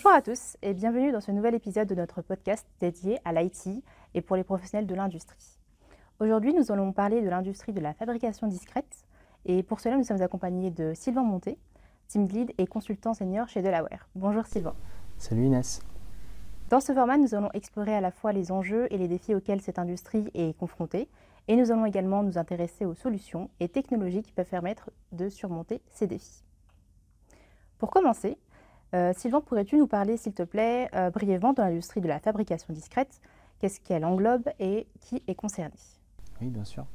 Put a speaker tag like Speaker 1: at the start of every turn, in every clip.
Speaker 1: Bonjour à tous et bienvenue dans ce nouvel épisode de notre podcast dédié à l'IT et pour les professionnels de l'industrie. Aujourd'hui, nous allons parler de l'industrie de la fabrication discrète et pour cela, nous sommes accompagnés de Sylvain Monté, team lead et consultant senior chez Delaware. Bonjour Sylvain.
Speaker 2: Salut Inès.
Speaker 1: Dans ce format, nous allons explorer à la fois les enjeux et les défis auxquels cette industrie est confrontée et nous allons également nous intéresser aux solutions et technologies qui peuvent permettre de surmonter ces défis. Pour commencer, euh, Sylvain, pourrais-tu nous parler, s'il te plaît, euh, brièvement de l'industrie de la fabrication discrète? Qu'est-ce qu'elle englobe et qui est concerné?
Speaker 2: Oui, bien sûr.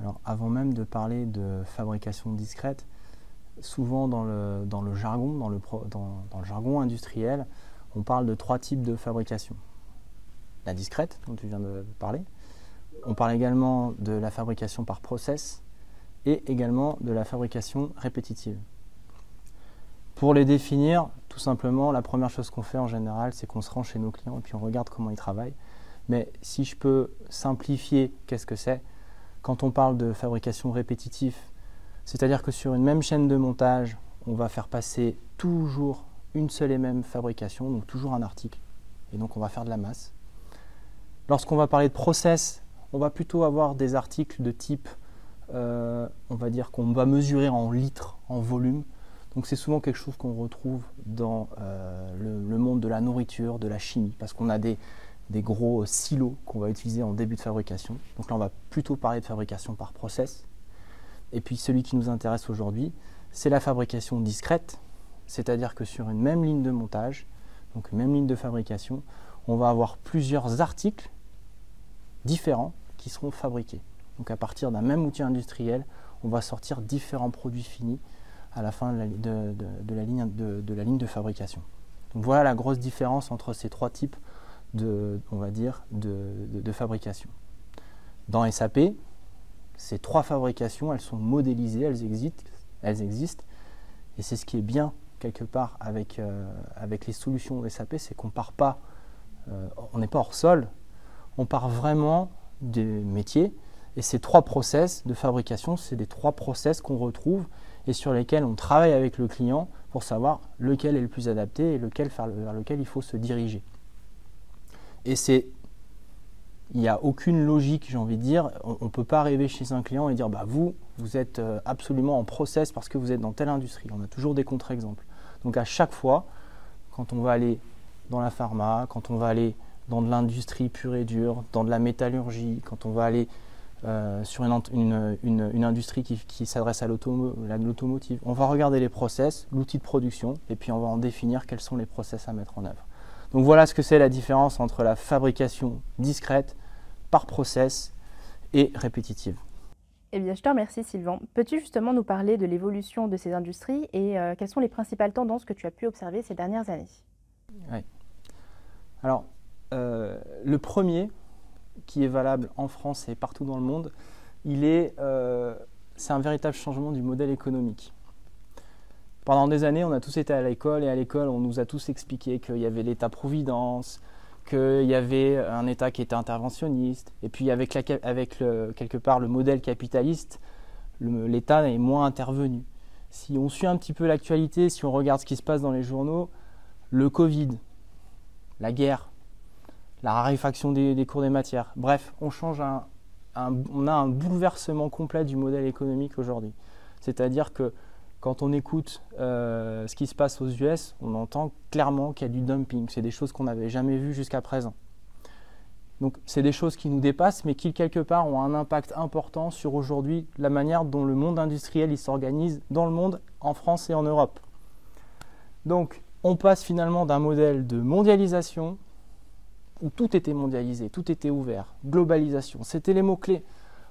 Speaker 2: Alors, avant même de parler de fabrication discrète, souvent dans le, jargon, dans le jargon industriel, on parle de trois types de fabrication. La discrète, dont tu viens de parler. On parle également de la fabrication par process et également de la fabrication répétitive. Pour les définir, tout simplement, la première chose qu'on fait en général, c'est qu'on se rend chez nos clients et puis on regarde comment ils travaillent. Mais si je peux simplifier, qu'est-ce que c'est Quand on parle de fabrication répétitive, c'est-à-dire que sur une même chaîne de montage, on va faire passer toujours une seule et même fabrication, donc toujours un article, et donc on va faire de la masse. Lorsqu'on va parler de process, on va plutôt avoir des articles de type, euh, on va dire qu'on va mesurer en litres, en volume, donc c'est souvent quelque chose qu'on retrouve dans euh, le, monde de la nourriture, de la chimie, parce qu'on a des, gros silos qu'on va utiliser en début de fabrication. Donc là, on va plutôt parler de fabrication par process. Et puis celui qui nous intéresse aujourd'hui, c'est la fabrication discrète, c'est-à-dire que sur une même ligne de montage, donc une même ligne de fabrication, on va avoir plusieurs articles différents qui seront fabriqués. Donc à partir d'un même outil industriel, on va sortir différents produits finis à la fin de la, ligne, de, la ligne de fabrication. Donc voilà la grosse différence entre ces trois types de, on va dire, de, fabrication. Dans SAP, ces trois fabrications, elles sont modélisées, elles existent, elles existent et c'est ce qui est bien quelque part avec, euh, avec les solutions SAP, c'est qu'on part pas, euh, on n'est pas hors sol, on part vraiment des métiers et ces trois process de fabrication, c'est des trois process qu'on retrouve et sur lesquels on travaille avec le client pour savoir lequel est le plus adapté et vers lequel il faut se diriger. Et c'est il n'y a aucune logique, j'ai envie de dire. On ne peut pas arriver chez un client et dire bah, vous, vous êtes euh, absolument en process parce que vous êtes dans telle industrie. On a toujours des contre-exemples. Donc à chaque fois, quand on va aller dans la pharma, quand on va aller dans de l'industrie pure et dure, dans de la métallurgie, quand on va aller euh, sur une, industrie qui, s'adresse à l'automotive. On va regarder les process, l'outil de production, et puis on va en définir quels sont les process à mettre en œuvre. Donc voilà ce que c'est la différence entre la fabrication discrète par process et répétitive.
Speaker 1: Eh bien, je te remercie Sylvain. Peux-tu justement nous parler de l'évolution de ces industries et euh, quelles sont les principales tendances que tu as pu observer ces dernières années?
Speaker 2: Oui. Alors, euh, le premier, qui est valable en France et partout dans le monde, il est, euh, c'est un véritable changement du modèle économique. Pendant des années, on a tous été à l'école et à l'école, on nous a tous expliqué qu'il y avait l'État-providence, qu'il y avait un État qui était interventionniste, et puis avec, avec le, quelque part le modèle capitaliste, l'État est moins intervenu. Si on suit un petit peu l'actualité, si on regarde ce qui se passe dans les journaux, le Covid, la guerre, la raréfaction des, cours des matières. Bref, on change un, on a un bouleversement complet du modèle économique aujourd'hui. C'est-à-dire que quand on écoute euh, ce qui se passe aux US, on entend clairement qu'il y a du dumping. C'est des choses qu'on n'avait jamais vues jusqu'à présent. Donc c'est des choses qui nous dépassent, mais qui quelque part ont un impact important sur aujourd'hui la manière dont le monde industriel s'organise dans le monde, en France et en Europe. Donc on passe finalement d'un modèle de mondialisation où tout était mondialisé, tout était ouvert, globalisation, c'était les mots-clés.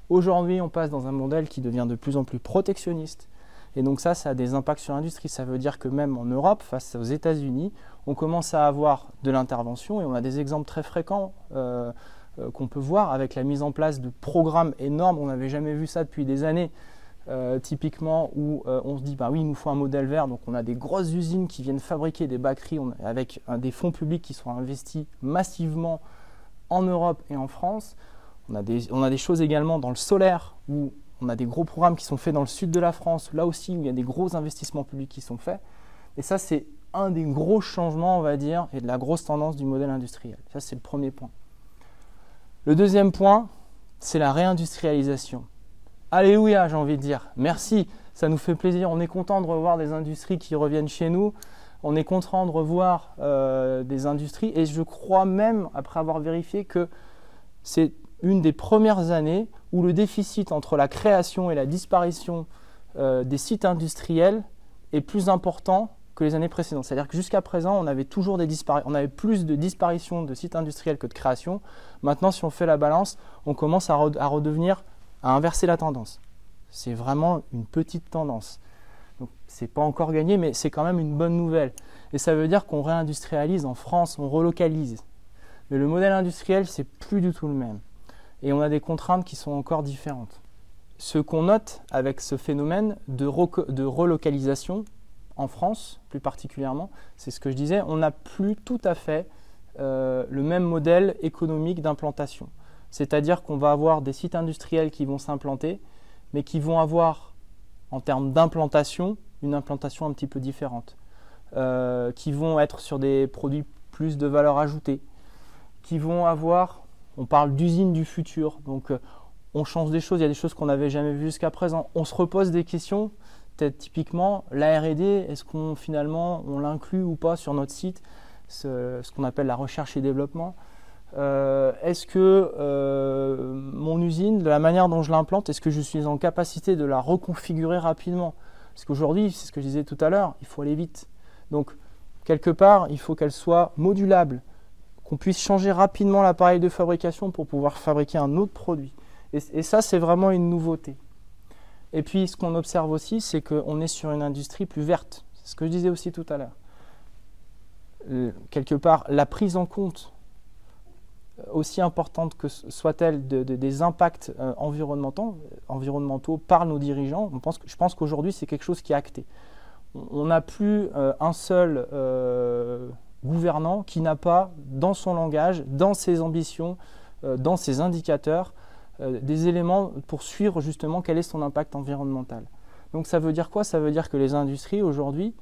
Speaker 2: Aujourd'hui, on passe dans un modèle qui devient de plus en plus protectionniste. Et donc ça, ça a des impacts sur l'industrie. Ça veut dire que même en Europe, face aux États-Unis, on commence à avoir de l'intervention et on a des exemples très fréquents euh, euh, qu'on peut voir avec la mise en place de programmes énormes. On n'avait jamais vu ça depuis des années. Euh, typiquement où euh, on se dit bah oui il nous faut un modèle vert donc on a des grosses usines qui viennent fabriquer des batteries avec des fonds publics qui sont investis massivement en Europe et en France on a, des, on a des choses également dans le solaire où on a des gros programmes qui sont faits dans le sud de la France là aussi où il y a des gros investissements publics qui sont faits et ça c'est un des gros changements, on va dire, et de la grosse tendance du modèle industriel. Ça, c'est le premier point. Le deuxième point, c'est la réindustrialisation. Alléluia, j'ai envie de dire. Merci, ça nous fait plaisir. On est content de revoir des industries qui reviennent chez nous. On est content de revoir euh, des industries. Et je crois même, après avoir vérifié, que c'est une des premières années où le déficit entre la création et la disparition euh, des sites industriels est plus important que les années précédentes. C'est-à-dire que jusqu'à présent, on avait toujours des on avait plus de disparitions de sites industriels que de création. Maintenant, si on fait la balance, on commence à, à redevenir, à inverser la tendance. C'est vraiment une petite tendance. Donc, c'est pas encore gagné, mais c'est quand même une bonne nouvelle. Et ça veut dire qu'on réindustrialise en France, on relocalise. Mais le modèle industriel, c'est plus du tout le même. Et on a des contraintes qui sont encore différentes. Ce qu'on note avec ce phénomène de, relocalisation, en France plus particulièrement, c'est ce que je disais, on n'a plus tout à fait euh, le même modèle économique d'implantation. C'est-à-dire qu'on va avoir des sites industriels qui vont s'implanter, mais qui vont avoir, en termes d'implantation, une implantation un petit peu différente, euh, qui vont être sur des produits plus de valeur ajoutée, qui vont avoir, on parle d'usines du futur, donc euh, on change des choses, il y a des choses qu'on n'avait jamais vues jusqu'à présent, on se repose des questions typiquement la R&D, est-ce qu'on finalement on l'inclut ou pas sur notre site, ce, qu'on appelle la recherche et développement? Euh, est-ce que euh, mon usine, de la manière dont je l'implante, est-ce que je suis en capacité de la reconfigurer rapidement? Parce qu'aujourd'hui, c'est ce que je disais tout à l'heure, il faut aller vite. Donc, quelque part, il faut qu'elle soit modulable, qu'on puisse changer rapidement l'appareil de fabrication pour pouvoir fabriquer un autre produit. et ça, c'est vraiment une nouveauté. Et puis, ce qu'on observe aussi, c'est qu'on est sur une industrie plus verte. C'est ce que je disais aussi tout à l'heure. Euh, quelque part, la prise en compte, aussi importante que soit-elle, des impacts euh, environnementaux, environnementaux par nos dirigeants, je pense qu'aujourd'hui, c'est quelque chose qui est acté. On n'a plus un seul gouvernant qui n'a pas, dans son langage, dans ses ambitions, dans ses indicateurs, euh, des éléments pour suivre justement quel est son impact environnemental. Donc ça veut dire quoi? Ça veut dire que les industries aujourd'hui,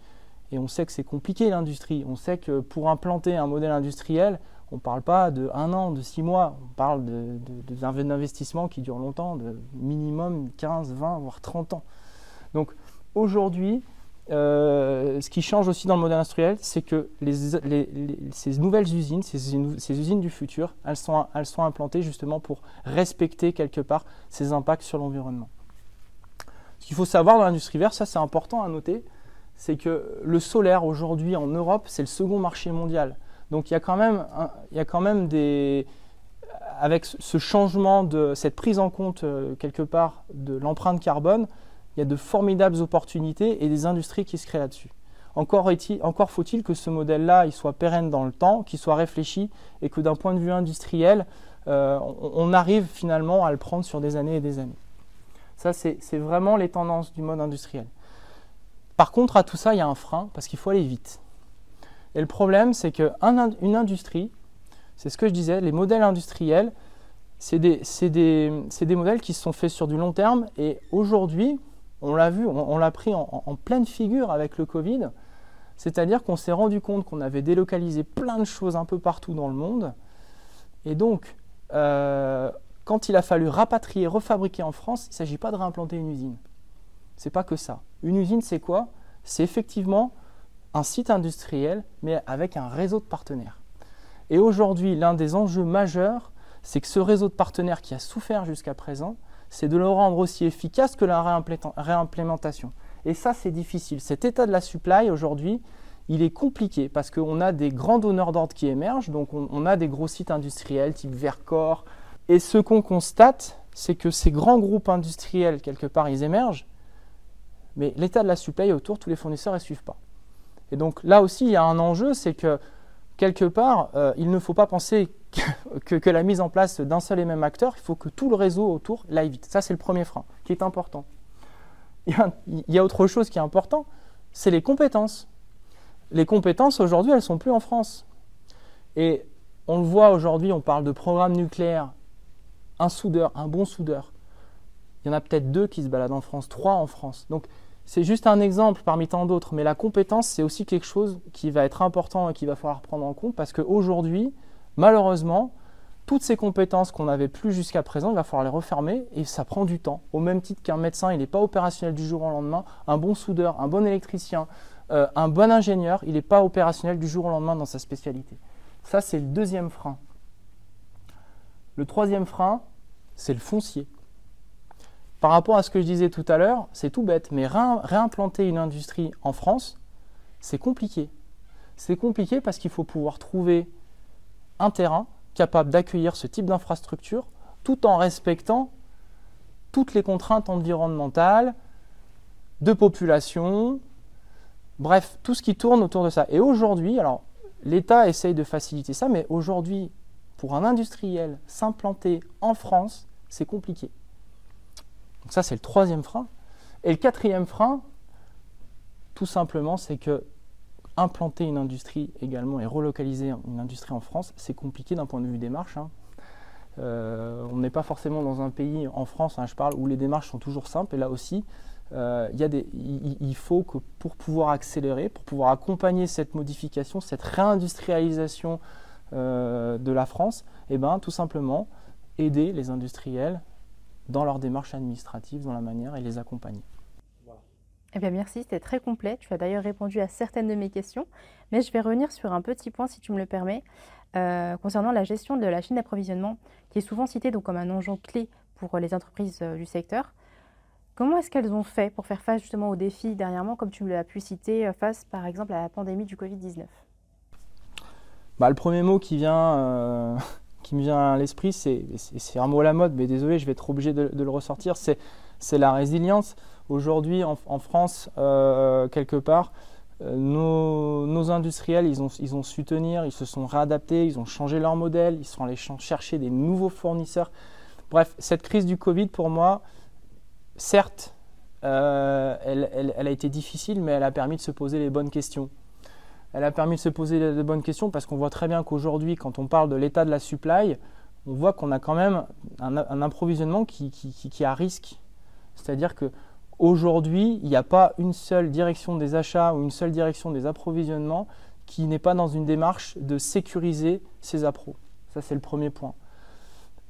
Speaker 2: et on sait que c'est compliqué l'industrie, on sait que pour implanter un modèle industriel, on ne parle pas de un an, de six mois, on parle d'investissements qui durent longtemps, de minimum 15, 20, voire 30 ans. Donc aujourd'hui, euh, ce qui change aussi dans le modèle industriel, c'est que ces nouvelles usines, ces, usines du futur, elles sont, elles sont implantées justement pour respecter quelque part ces impacts sur l'environnement. Ce qu'il faut savoir dans l'industrie verte, ça c'est important à noter, c'est que le solaire aujourd'hui en Europe, c'est le second marché mondial. Donc il y a quand même, il y a quand même des, avec ce changement de cette prise en compte euh, quelque part de l'empreinte carbone, il y a de formidables opportunités et des industries qui se créent là-dessus. Encore, faut-il que ce modèle-là soit pérenne dans le temps, qu'il soit réfléchi et que d'un point de vue industriel, euh, on, arrive finalement à le prendre sur des années et des années. Ça, c'est vraiment les tendances du mode industriel. Par contre, à tout ça, il y a un frein parce qu'il faut aller vite. Et le problème, c'est qu'une industrie, c'est ce que je disais, les modèles industriels, c'est des, modèles qui se sont faits sur du long terme et aujourd'hui, on l'a vu, on, l'a pris en, pleine figure avec le Covid. C'est-à-dire qu'on s'est rendu compte qu'on avait délocalisé plein de choses un peu partout dans le monde. Et donc, euh, quand il a fallu rapatrier, refabriquer en France, il ne s'agit pas de réimplanter une usine. C'est pas que ça. Une usine, c'est quoi? C'est effectivement un site industriel, mais avec un réseau de partenaires. Et aujourd'hui, l'un des enjeux majeurs, c'est que ce réseau de partenaires qui a souffert jusqu'à présent, c'est de le rendre aussi efficace que la réimplémentation. Et ça, c'est difficile. Cet état de la supply, aujourd'hui, il est compliqué parce qu'on a des grands donneurs d'ordre qui émergent, donc on, a des gros sites industriels type Vercor. Et ce qu'on constate, c'est que ces grands groupes industriels, quelque part, ils émergent, mais l'état de la supply autour, tous les fournisseurs ne suivent pas. Et donc là aussi, il y a un enjeu, c'est que quelque part, euh, il ne faut pas penser que, la mise en place d'un seul et même acteur, il faut que tout le réseau autour l'aille vite. Ça, c'est le premier frein, qui est important. Il y, a, autre chose qui est important, c'est les compétences. Les compétences, aujourd'hui, elles ne sont plus en France. Et on le voit aujourd'hui, on parle de programme nucléaire. Un soudeur, un bon soudeur. Il y en a peut-être deux qui se baladent en France, trois en France. Donc, c'est juste un exemple parmi tant d'autres, mais la compétence, c'est aussi quelque chose qui va être important et qu'il va falloir prendre en compte parce qu'aujourd'hui, malheureusement, toutes ces compétences qu'on n'avait plus jusqu'à présent, il va falloir les refermer et ça prend du temps. Au même titre qu'un médecin, il n'est pas opérationnel du jour au lendemain, un bon soudeur, un bon électricien, euh, un bon ingénieur, il n'est pas opérationnel du jour au lendemain dans sa spécialité. Ça, c'est le deuxième frein. Le troisième frein, c'est le foncier. Par rapport à ce que je disais tout à l'heure, c'est tout bête, mais réimplanter une industrie en France, c'est compliqué. C'est compliqué parce qu'il faut pouvoir trouver un terrain capable d'accueillir ce type d'infrastructure tout en respectant toutes les contraintes environnementales, de population, bref, tout ce qui tourne autour de ça. Et aujourd'hui, alors l'État essaye de faciliter ça, mais aujourd'hui, pour un industriel s'implanter en France, c'est compliqué. Donc ça, c'est le troisième frein. Et le quatrième frein, tout simplement, c'est que implanter une industrie également et relocaliser une industrie en France, c'est compliqué d'un point de vue démarche. Hein. Euh, on n'est pas forcément dans un pays, en France, hein, je parle, où les démarches sont toujours simples. Et là aussi, euh, il, faut que pour pouvoir accélérer, pour pouvoir accompagner cette modification, cette réindustrialisation euh, de la France, eh ben, tout simplement aider les industriels dans leur démarche administrative, dans la manière et les accompagner.
Speaker 1: Eh bien, merci, c'était très complet. Tu as d'ailleurs répondu à certaines de mes questions, mais je vais revenir sur un petit point, si tu me le permets, euh, concernant la gestion de la chaîne d'approvisionnement, qui est souvent citée donc, comme un enjeu clé pour les entreprises euh, du secteur. Comment est-ce qu'elles ont fait pour faire face justement aux défis dernièrement, comme tu l'as pu citer, euh, face par exemple à la pandémie du Covid-19
Speaker 2: bah, Le premier mot qui vient, qui me vient à l'esprit, c'est un mot à la mode, mais désolé, je vais être obligé de, le ressortir, c'est la résilience. Aujourd'hui, en, France, euh, quelque part, euh, nos, industriels, ils ont, ils ont su tenir, ils se sont réadaptés, ils ont changé leur modèle, ils sont allés chercher des nouveaux fournisseurs. Bref, cette crise du Covid, pour moi, certes, euh, elle, a été difficile, mais elle a permis de se poser les bonnes questions. Elle a permis de se poser les bonnes questions parce qu'on voit très bien qu'aujourd'hui, quand on parle de l'état de la supply, on voit qu'on a quand même un, approvisionnement qui, qui, qui, est à risque. C'est-à-dire que Aujourd'hui, il n'y a pas une seule direction des achats ou une seule direction des approvisionnements qui n'est pas dans une démarche de sécuriser ses appros. Ça, c'est le premier point.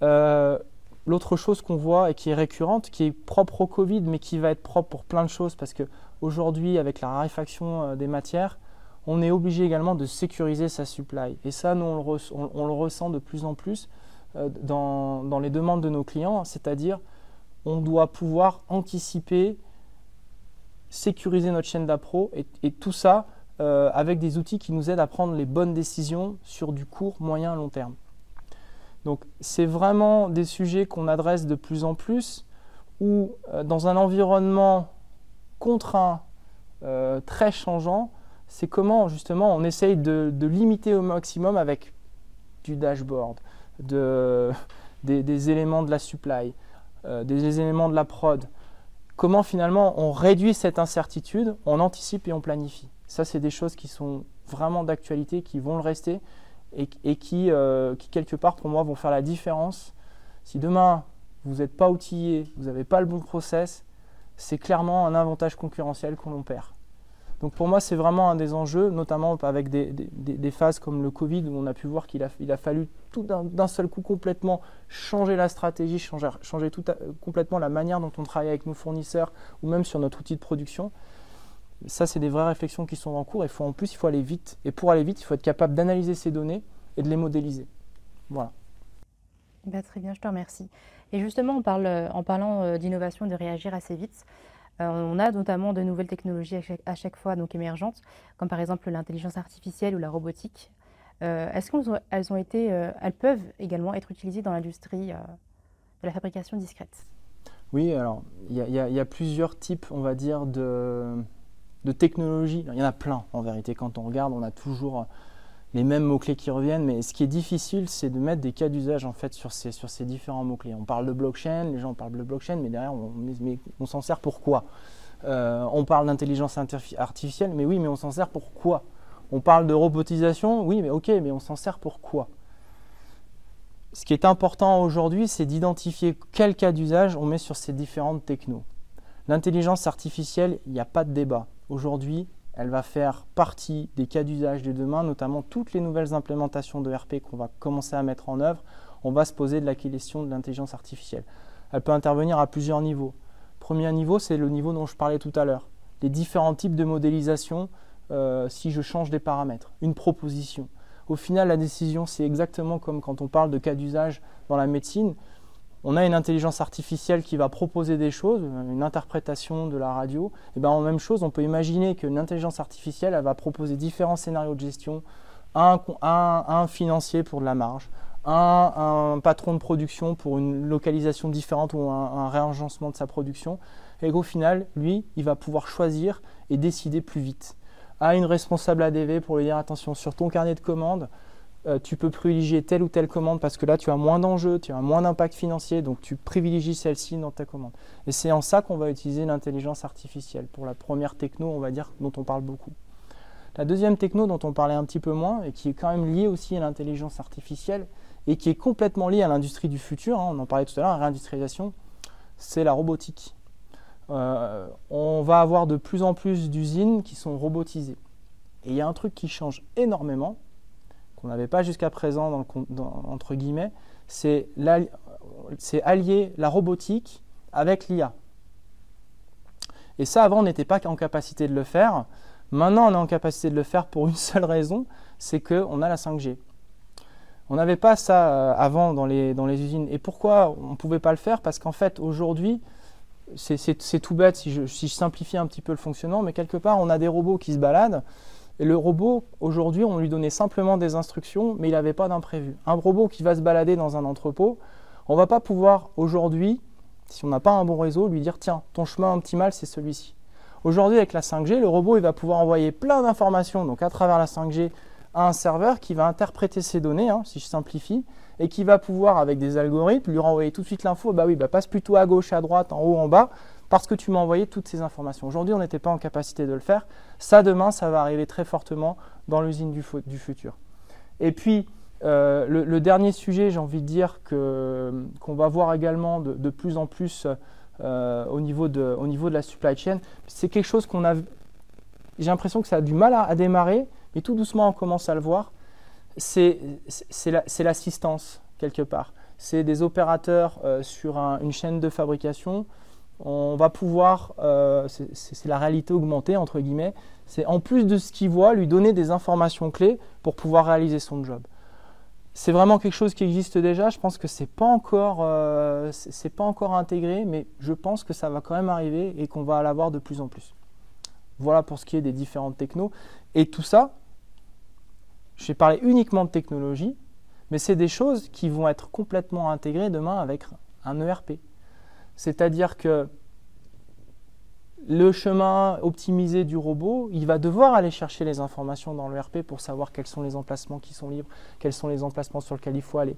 Speaker 2: Euh, l'autre chose qu'on voit et qui est récurrente, qui est propre au Covid, mais qui va être propre pour plein de choses, parce qu'aujourd'hui, avec la raréfaction euh, des matières, on est obligé également de sécuriser sa supply. Et ça, nous, on le, ressent de plus en plus euh, dans, les demandes de nos clients, c'est-à-dire on doit pouvoir anticiper, sécuriser notre chaîne d'appro et, tout ça euh, avec des outils qui nous aident à prendre les bonnes décisions sur du court, moyen, long terme. Donc c'est vraiment des sujets qu'on adresse de plus en plus où euh, dans un environnement contraint, très changeant, c'est comment justement on essaye de, limiter au maximum avec du dashboard, des éléments de la supply, euh, des éléments de la prod. Comment finalement on réduit cette incertitude, on anticipe et on planifie. Ça, c'est des choses qui sont vraiment d'actualité, qui vont le rester et, euh, qui, quelque part, pour moi, vont faire la différence. Si demain, vous n'êtes pas outillé, vous n'avez pas le bon process, c'est clairement un avantage concurrentiel qu'on perd. Donc pour moi, c'est vraiment un des enjeux, notamment avec des, phases comme le Covid, où on a pu voir qu'il a, fallu tout d'un seul coup complètement changer la stratégie, changer, complètement la manière dont on travaille avec nos fournisseurs ou même sur notre outil de production. Ça, c'est des vraies réflexions qui sont en cours. Et en plus, il faut aller vite. Et pour aller vite, il faut être capable d'analyser ces données et de les modéliser. Voilà.
Speaker 1: Bah, très bien, je te remercie. Et justement, en parlant euh, d'innovation, de réagir assez vite, on a notamment de nouvelles technologies à chaque, fois donc émergentes, comme par exemple l'intelligence artificielle ou la robotique. Euh, est-ce qu'elles euh, elles peuvent également être utilisées dans l'industrie de la fabrication discrète?
Speaker 2: Oui, alors il y, a plusieurs types, on va dire, de technologies. Il y en a plein en vérité. Quand on regarde, on a toujours les mêmes mots-clés qui reviennent, mais ce qui est difficile, c'est de mettre des cas d'usage en fait sur ces, sur ces différents mots-clés. On parle de blockchain, les gens parlent de blockchain, mais derrière, on, on s'en sert pour quoi? Euh, On parle d'intelligence artificielle, mais oui, mais on s'en sert pour quoi? On parle de robotisation, oui, mais ok, mais on s'en sert pour quoi? Ce qui est important aujourd'hui, c'est d'identifier quel cas d'usage on met sur ces différentes technos. L'intelligence artificielle, il n'y a pas de débat. Aujourd'hui, elle va faire partie des cas d'usage de demain, notamment toutes les nouvelles implémentations de RP qu'on va commencer à mettre en œuvre. On va se poser de la question de l'intelligence artificielle. Elle peut intervenir à plusieurs niveaux. Premier niveau, c'est le niveau dont je parlais tout à l'heure. Les différents types de modélisation euh, si je change des paramètres. Une proposition. Au final, la décision, c'est exactement comme quand on parle de cas d'usage dans la médecine on a une intelligence artificielle qui va proposer des choses, une interprétation de la radio, et bien en même chose, on peut imaginer qu'une intelligence artificielle elle va proposer différents scénarios de gestion, un, un, financier pour de la marge, un, patron de production pour une localisation différente ou un, réagencement de sa production, et qu'au final, lui, il va pouvoir choisir et décider plus vite. À une responsable ADV pour lui dire attention sur ton carnet de commandes, euh, tu peux privilégier telle ou telle commande parce que là, tu as moins d'enjeux, tu as moins d'impact financier, donc tu privilégies celle-ci dans ta commande. Et c'est en ça qu'on va utiliser l'intelligence artificielle, pour la première techno, on va dire, dont on parle beaucoup. La deuxième techno dont on parlait un petit peu moins, et qui est quand même liée aussi à l'intelligence artificielle, et qui est complètement liée à l'industrie du futur, hein, on en parlait tout à l'heure, la réindustrialisation, c'est la robotique. Euh, on va avoir de plus en plus d'usines qui sont robotisées. Et il y a un truc qui change énormément, qu'on n'avait pas jusqu'à présent, dans entre guillemets, c'est allier la robotique avec l'IA. Et ça, avant, on n'était pas en capacité de le faire. Maintenant, on est en capacité de le faire pour une seule raison, c'est qu'on a la 5G. On n'avait pas ça euh, avant dans les, dans les usines. Et pourquoi on ne pouvait pas le faire? Parce qu'en fait, aujourd'hui, c'est tout bête si je simplifie un petit peu le fonctionnement, mais quelque part, on a des robots qui se baladent et le robot, aujourd'hui, on lui donnait simplement des instructions, mais il n'avait pas d'imprévu. Un robot qui va se balader dans un entrepôt, on ne va pas pouvoir aujourd'hui, si on n'a pas un bon réseau, lui dire tiens, ton chemin optimal, c'est celui-ci. Aujourd'hui, avec la 5G, le robot il va pouvoir envoyer plein d'informations, donc à travers la 5G, à un serveur qui va interpréter ces données, hein, si je simplifie, et qui va pouvoir, avec des algorithmes, lui renvoyer tout de suite l'info, bah oui, bah passe plutôt à gauche, à droite, en haut, en bas, parce que tu m'as envoyé toutes ces informations. Aujourd'hui, on n'était pas en capacité de le faire. Ça, demain, ça va arriver très fortement dans l'usine du, futur. Et puis, euh, le, dernier sujet, j'ai envie de dire qu'on va voir également de, plus en plus euh, au, niveau de, la supply chain, c'est quelque chose qu'on a. J'ai l'impression que ça a du mal à, démarrer, mais tout doucement on commence à le voir. C'est l'assistance quelque part. C'est des opérateurs euh, sur une chaîne de fabrication on va pouvoir, euh, c'est la réalité augmentée entre guillemets, c'est en plus de ce qu'il voit, lui donner des informations clés pour pouvoir réaliser son job. C'est vraiment quelque chose qui existe déjà. Je pense que c'est pas encore, euh, pas encore intégré, mais je pense que ça va quand même arriver et qu'on va l'avoir de plus en plus. Voilà pour ce qui est des différentes technos. Et tout ça, j'ai parlé uniquement de technologie, mais c'est des choses qui vont être complètement intégrées demain avec un ERP. C'est-à-dire que le chemin optimisé du robot, il va devoir aller chercher les informations dans le RP pour savoir quels sont les emplacements qui sont libres, quels sont les emplacements sur lesquels il faut aller.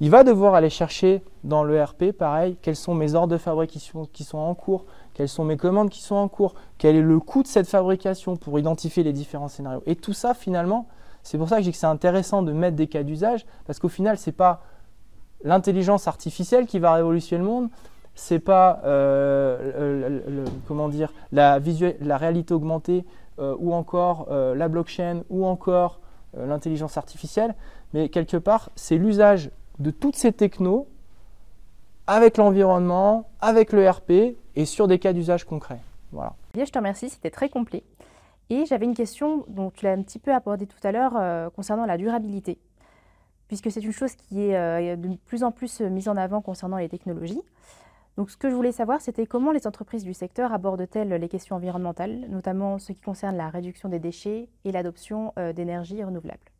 Speaker 2: Il va devoir aller chercher dans le RP, pareil, quels sont mes ordres de fabrication qui sont en cours, quelles sont mes commandes qui sont en cours, quel est le coût de cette fabrication pour identifier les différents scénarios. Et tout ça, finalement, c'est pour ça que je dis que c'est intéressant de mettre des cas d'usage, parce qu'au final, ce n'est pas l'intelligence artificielle qui va révolutionner le monde, c'est pas euh, comment dire la, la réalité augmentée euh, ou encore euh, la blockchain ou encore l'intelligence artificielle, mais quelque part c'est l'usage de toutes ces technos avec l'environnement, avec le RP et sur des cas d'usage concrets. Voilà.
Speaker 1: Bien, je te remercie, c'était très complet. Et j'avais une question dont tu l'as un petit peu abordé tout à l'heure concernant la durabilité, puisque c'est une chose qui est de plus en plus mise en avant concernant les technologies. Donc ce que je voulais savoir, c'était comment les entreprises du secteur abordent-elles les questions environnementales, notamment ce qui concerne la réduction des déchets et l'adoption euh, d'énergies renouvelables?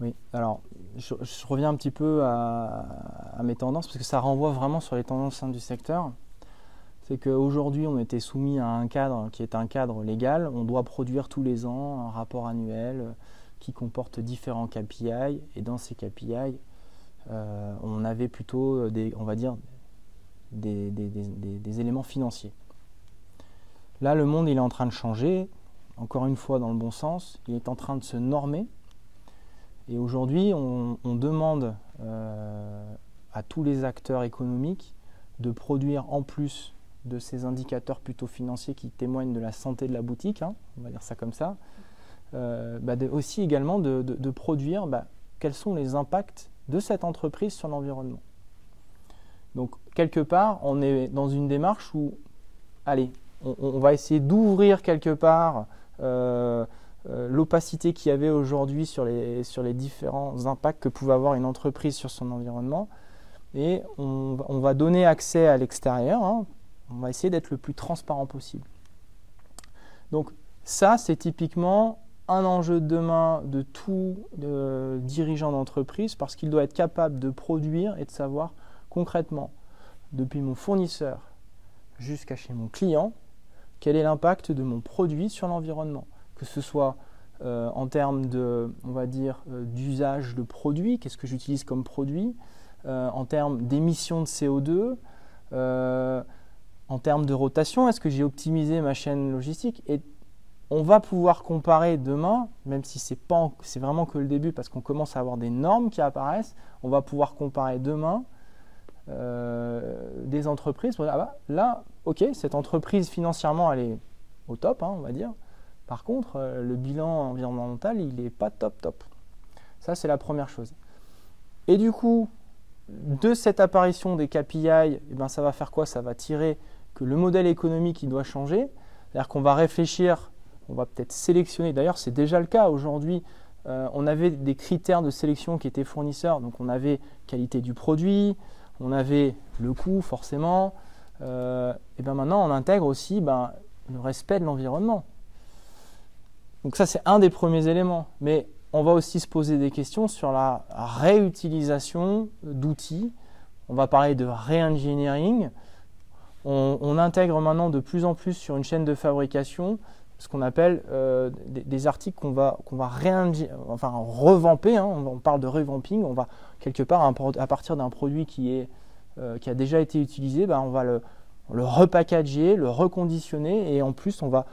Speaker 2: Oui, alors je, reviens un petit peu à, mes tendances parce que ça renvoie vraiment sur les tendances du secteur. C'est qu'aujourd'hui, on était soumis à un cadre qui est un cadre légal. On doit produire tous les ans un rapport annuel qui comporte différents KPI. Et dans ces KPI, euh, on avait plutôt des, on va dire, des, éléments financiers. Là, le monde est en train de changer, encore une fois dans le bon sens, il est en train de se normer. Et aujourd'hui, on, demande euh, à tous les acteurs économiques de produire en plus de ces indicateurs plutôt financiers qui témoignent de la santé de la boutique, hein, on va dire ça comme ça, euh, bah, aussi également de, produire bah, quels sont les impacts de cette entreprise sur l'environnement. Donc quelque part, on est dans une démarche où, allez, on, va essayer d'ouvrir quelque part euh, euh, l'opacité qu'il y avait aujourd'hui sur les, différents impacts que pouvait avoir une entreprise sur son environnement. Et on, va donner accès à l'extérieur. Hein. On va essayer d'être le plus transparent possible. Donc ça, c'est typiquement un enjeu de demain de tout dirigeant d'entreprise parce qu'il doit être capable de produire et de savoir concrètement, depuis mon fournisseur jusqu'à chez mon client, quel est l'impact de mon produit sur l'environnement. Que ce soit euh, en termes de, on va dire, euh, d'usage de produits, qu'est-ce que j'utilise comme produit, euh, en termes d'émissions de CO2, en termes de rotation, est-ce que j'ai optimisé ma chaîne logistique Et on va pouvoir comparer demain, même si c'est pas, c'est vraiment que le début, parce qu'on commence à avoir des normes qui apparaissent, on va pouvoir comparer demain des entreprises. Ah bah, là, ok, cette entreprise financièrement, elle est au top, hein, on va dire. Par contre, euh, le bilan environnemental, il n'est pas top top. Ça, c'est la première chose. Et du coup, de cette apparition des KPI, eh ben, ça va faire quoi? Ça va tirer que le modèle économique il doit changer. C'est-à-dire qu'on va réfléchir, on va peut-être sélectionner. D'ailleurs, c'est déjà le cas aujourd'hui. Euh, on avait des critères de sélection qui étaient fournisseurs. Donc, on avait qualité du produit, on avait le coût forcément. Euh, et ben maintenant, on intègre aussi ben, le respect de l'environnement. Donc ça, c'est un des premiers éléments. Mais on va aussi se poser des questions sur la réutilisation d'outils. On va parler de re-engineering. On, intègre maintenant de plus en plus sur une chaîne de fabrication ce qu'on appelle euh, des, articles qu'on va, qu'on va enfin, revamper. Hein. on, parle de revamping. On va quelque part, à partir d'un produit qui, est, euh, qui a déjà été utilisé, ben, on va le, le repackager, le reconditionner et en plus on va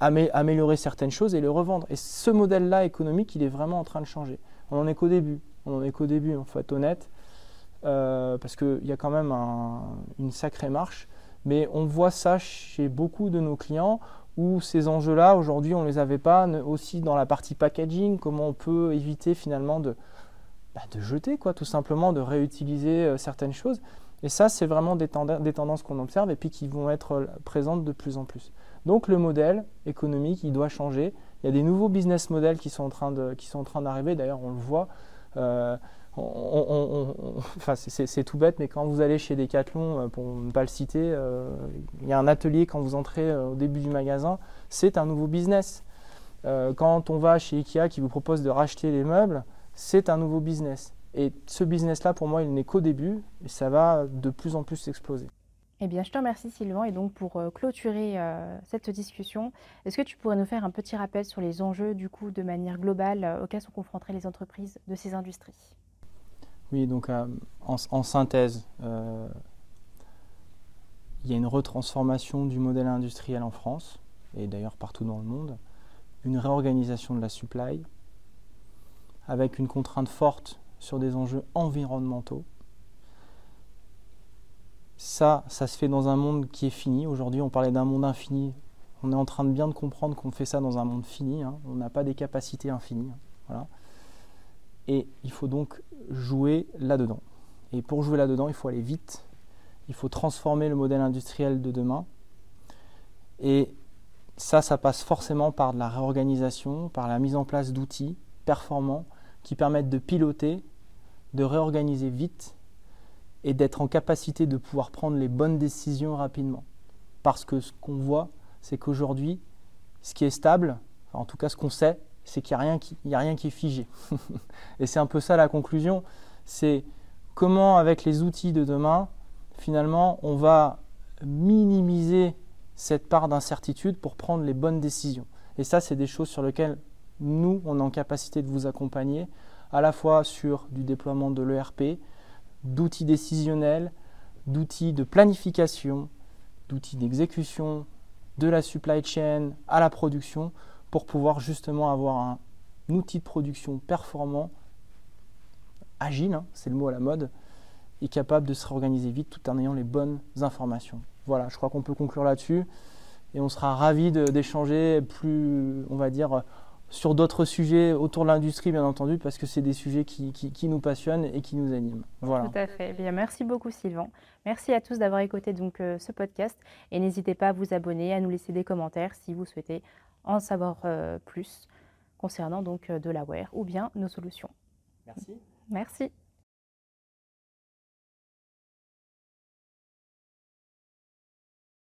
Speaker 2: améliorer certaines choses et le revendre. Et ce modèle-là économique, il est vraiment en train de changer. On n'en est qu'au début. On n'en est qu'au début, il faut être honnête, euh, parce qu'il y a quand même une sacrée marche. Mais on voit ça chez beaucoup de nos clients où ces enjeux-là, aujourd'hui, on ne les avait pas. Aussi dans la partie packaging, comment on peut éviter finalement de, bah, de jeter, quoi, tout simplement, de réutiliser euh, certaines choses. Et ça, c'est vraiment des, tendances qu'on observe et puis qui vont être euh, présentes de plus en plus. Donc le modèle économique, il doit changer. Il y a des nouveaux business models qui sont en train de, qui sont en train d'arriver. D'ailleurs, on le voit. Euh, c'est tout bête, mais quand vous allez chez Decathlon, euh, pour ne pas le citer, euh, il y a un atelier quand vous entrez au début du magasin, c'est un nouveau business. quand on va chez Ikea qui vous propose de racheter les meubles, c'est un nouveau business. Et ce business-là, pour moi, il n'est qu'au début et ça va de plus en plus s'exploser.
Speaker 1: Eh bien, je te remercie Sylvain. Et donc, pour euh, clôturer euh, cette discussion, est-ce que tu pourrais nous faire un petit rappel sur les enjeux, du coup, de manière globale, euh, auxquels sont confrontées les entreprises de ces industries?
Speaker 2: Oui, donc, en, synthèse, il y a une retransformation du modèle industriel en France, et d'ailleurs partout dans le monde, une réorganisation de la supply, avec une contrainte forte sur des enjeux environnementaux ça, ça se fait dans un monde qui est fini. Aujourd'hui, on parlait d'un monde infini. On est en train de bien de comprendre qu'on fait ça dans un monde fini. Hein. On n'a pas des capacités infinies. Voilà. Et il faut donc jouer là-dedans. Et pour jouer là-dedans, il faut aller vite. Il faut transformer le modèle industriel de demain. Et ça, ça passe forcément par de la réorganisation, par la mise en place d'outils performants qui permettent de piloter, de réorganiser vite et d'être en capacité de pouvoir prendre les bonnes décisions rapidement. Parce que ce qu'on voit, c'est qu'aujourd'hui, ce qui est stable, en tout cas ce qu'on sait, c'est qu'il n'y a, rien qui, a rien qui est figé. et c'est un peu ça la conclusion, c'est comment avec les outils de demain, finalement, on va minimiser cette part d'incertitude pour prendre les bonnes décisions. Et ça, c'est des choses sur lesquelles nous, on est en capacité de vous accompagner, à la fois sur du déploiement de l'ERP, d'outils décisionnels, d'outils de planification, d'outils d'exécution, de la supply chain à la production, pour pouvoir justement avoir un, outil de production performant, agile, hein, c'est le mot à la mode, est capable de se réorganiser vite tout en ayant les bonnes informations. Voilà, je crois qu'on peut conclure là-dessus et on sera ravis d'échanger plus, on va dire, sur d'autres sujets autour de l'industrie, bien entendu, parce que c'est des sujets qui, qui, nous passionnent et qui nous animent. Voilà.
Speaker 1: Tout à fait. Eh bien, merci beaucoup, Sylvain. Merci à tous d'avoir écouté donc, euh, ce podcast et n'hésitez pas à vous abonner, à nous laisser des commentaires si vous souhaitez en savoir euh, plus concernant donc euh, de la wear ou bien nos solutions.
Speaker 2: Merci.
Speaker 1: Merci.